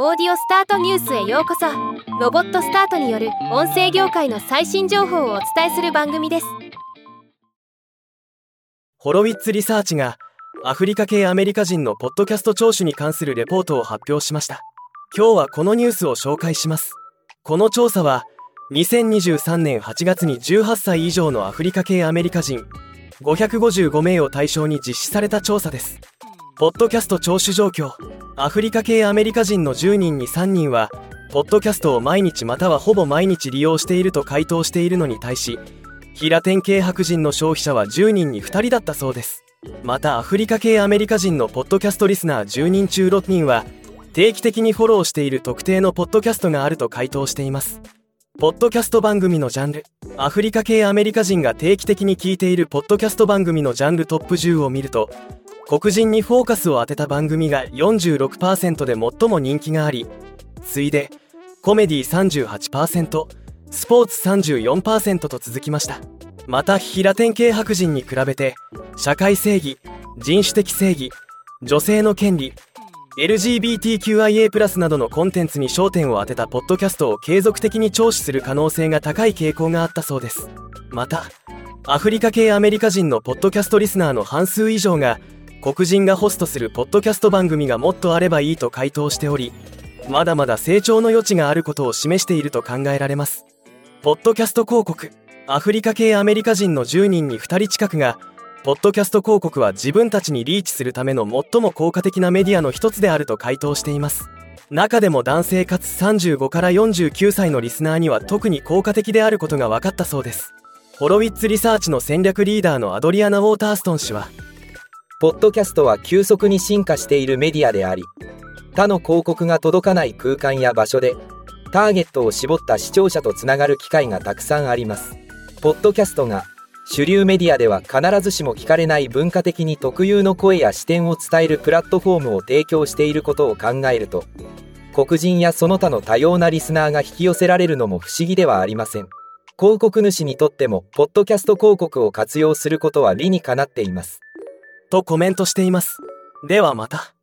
オーディオスタートニュースへようこそ。ロボットスタートによる音声業界の最新情報をお伝えする番組です。ホロウィッツリサーチがアフリカ系アメリカ人のポッドキャスト聴取に関するレポートを発表しました。今日はこのニュースを紹介します。この調査は2023年8月に18歳以上のアフリカ系アメリカ人555名を対象に実施された調査です。ポッドキャスト聴取状況アフリカ系アメリカ人の10人に3人はポッドキャストを毎日またはほぼ毎日利用していると回答しているのに対し平天系白人の消費者は10人に2人だったそうです。またアフリカ系アメリカ人のポッドキャストリスナー10人中6人は定期的にフォローしている特定のポッドキャストがあると回答しています。ポッドキャスト番組のジャンルアフリカ系アメリカ人が定期的に聞いているポッドキャスト番組のジャンルトップ10を見ると黒人にフォーカスを当てた番組が46%で最も人気があり次いでコメディ38%スポーツ34%と続きました。また平天系白人に比べて社会正義人種的正義女性の権利 LGBTQIA+ などのコンテンツに焦点を当てたポッドキャストを継続的に聴取する可能性が高い傾向があったそうです。またアフリカ系アメリカ人のポッドキャストリスナーの半数以上が黒人がホストするポッドキャスト番組がもっとあればいいと回答しておりまだまだ成長の余地があることを示していると考えられます。ポッドキャスト広告アフリカ系アメリカ人の10人に2人近くがポッドキャスト広告は自分たちにリーチするための最も効果的なメディアの一つであると回答しています。中でも男性かつ35から49歳のリスナーには特に効果的であることが分かったそうです。ホロウィッツリサーチの戦略リーダーのアドリアナ・ウォーターストン氏はポッドキャストは急速に進化しているメディアであり他の広告が届かない空間や場所でターゲットを絞った視聴者とつながる機会がたくさんあります。ポッドキャストが主流メディアでは必ずしも聞かれない文化的に特有の声や視点を伝えるプラットフォームを提供していることを考えると黒人やその他の多様なリスナーが引き寄せられるのも不思議ではありません。広告主にとってもポッドキャスト広告を活用することは理にかなっています。とコメントしています。ではまた。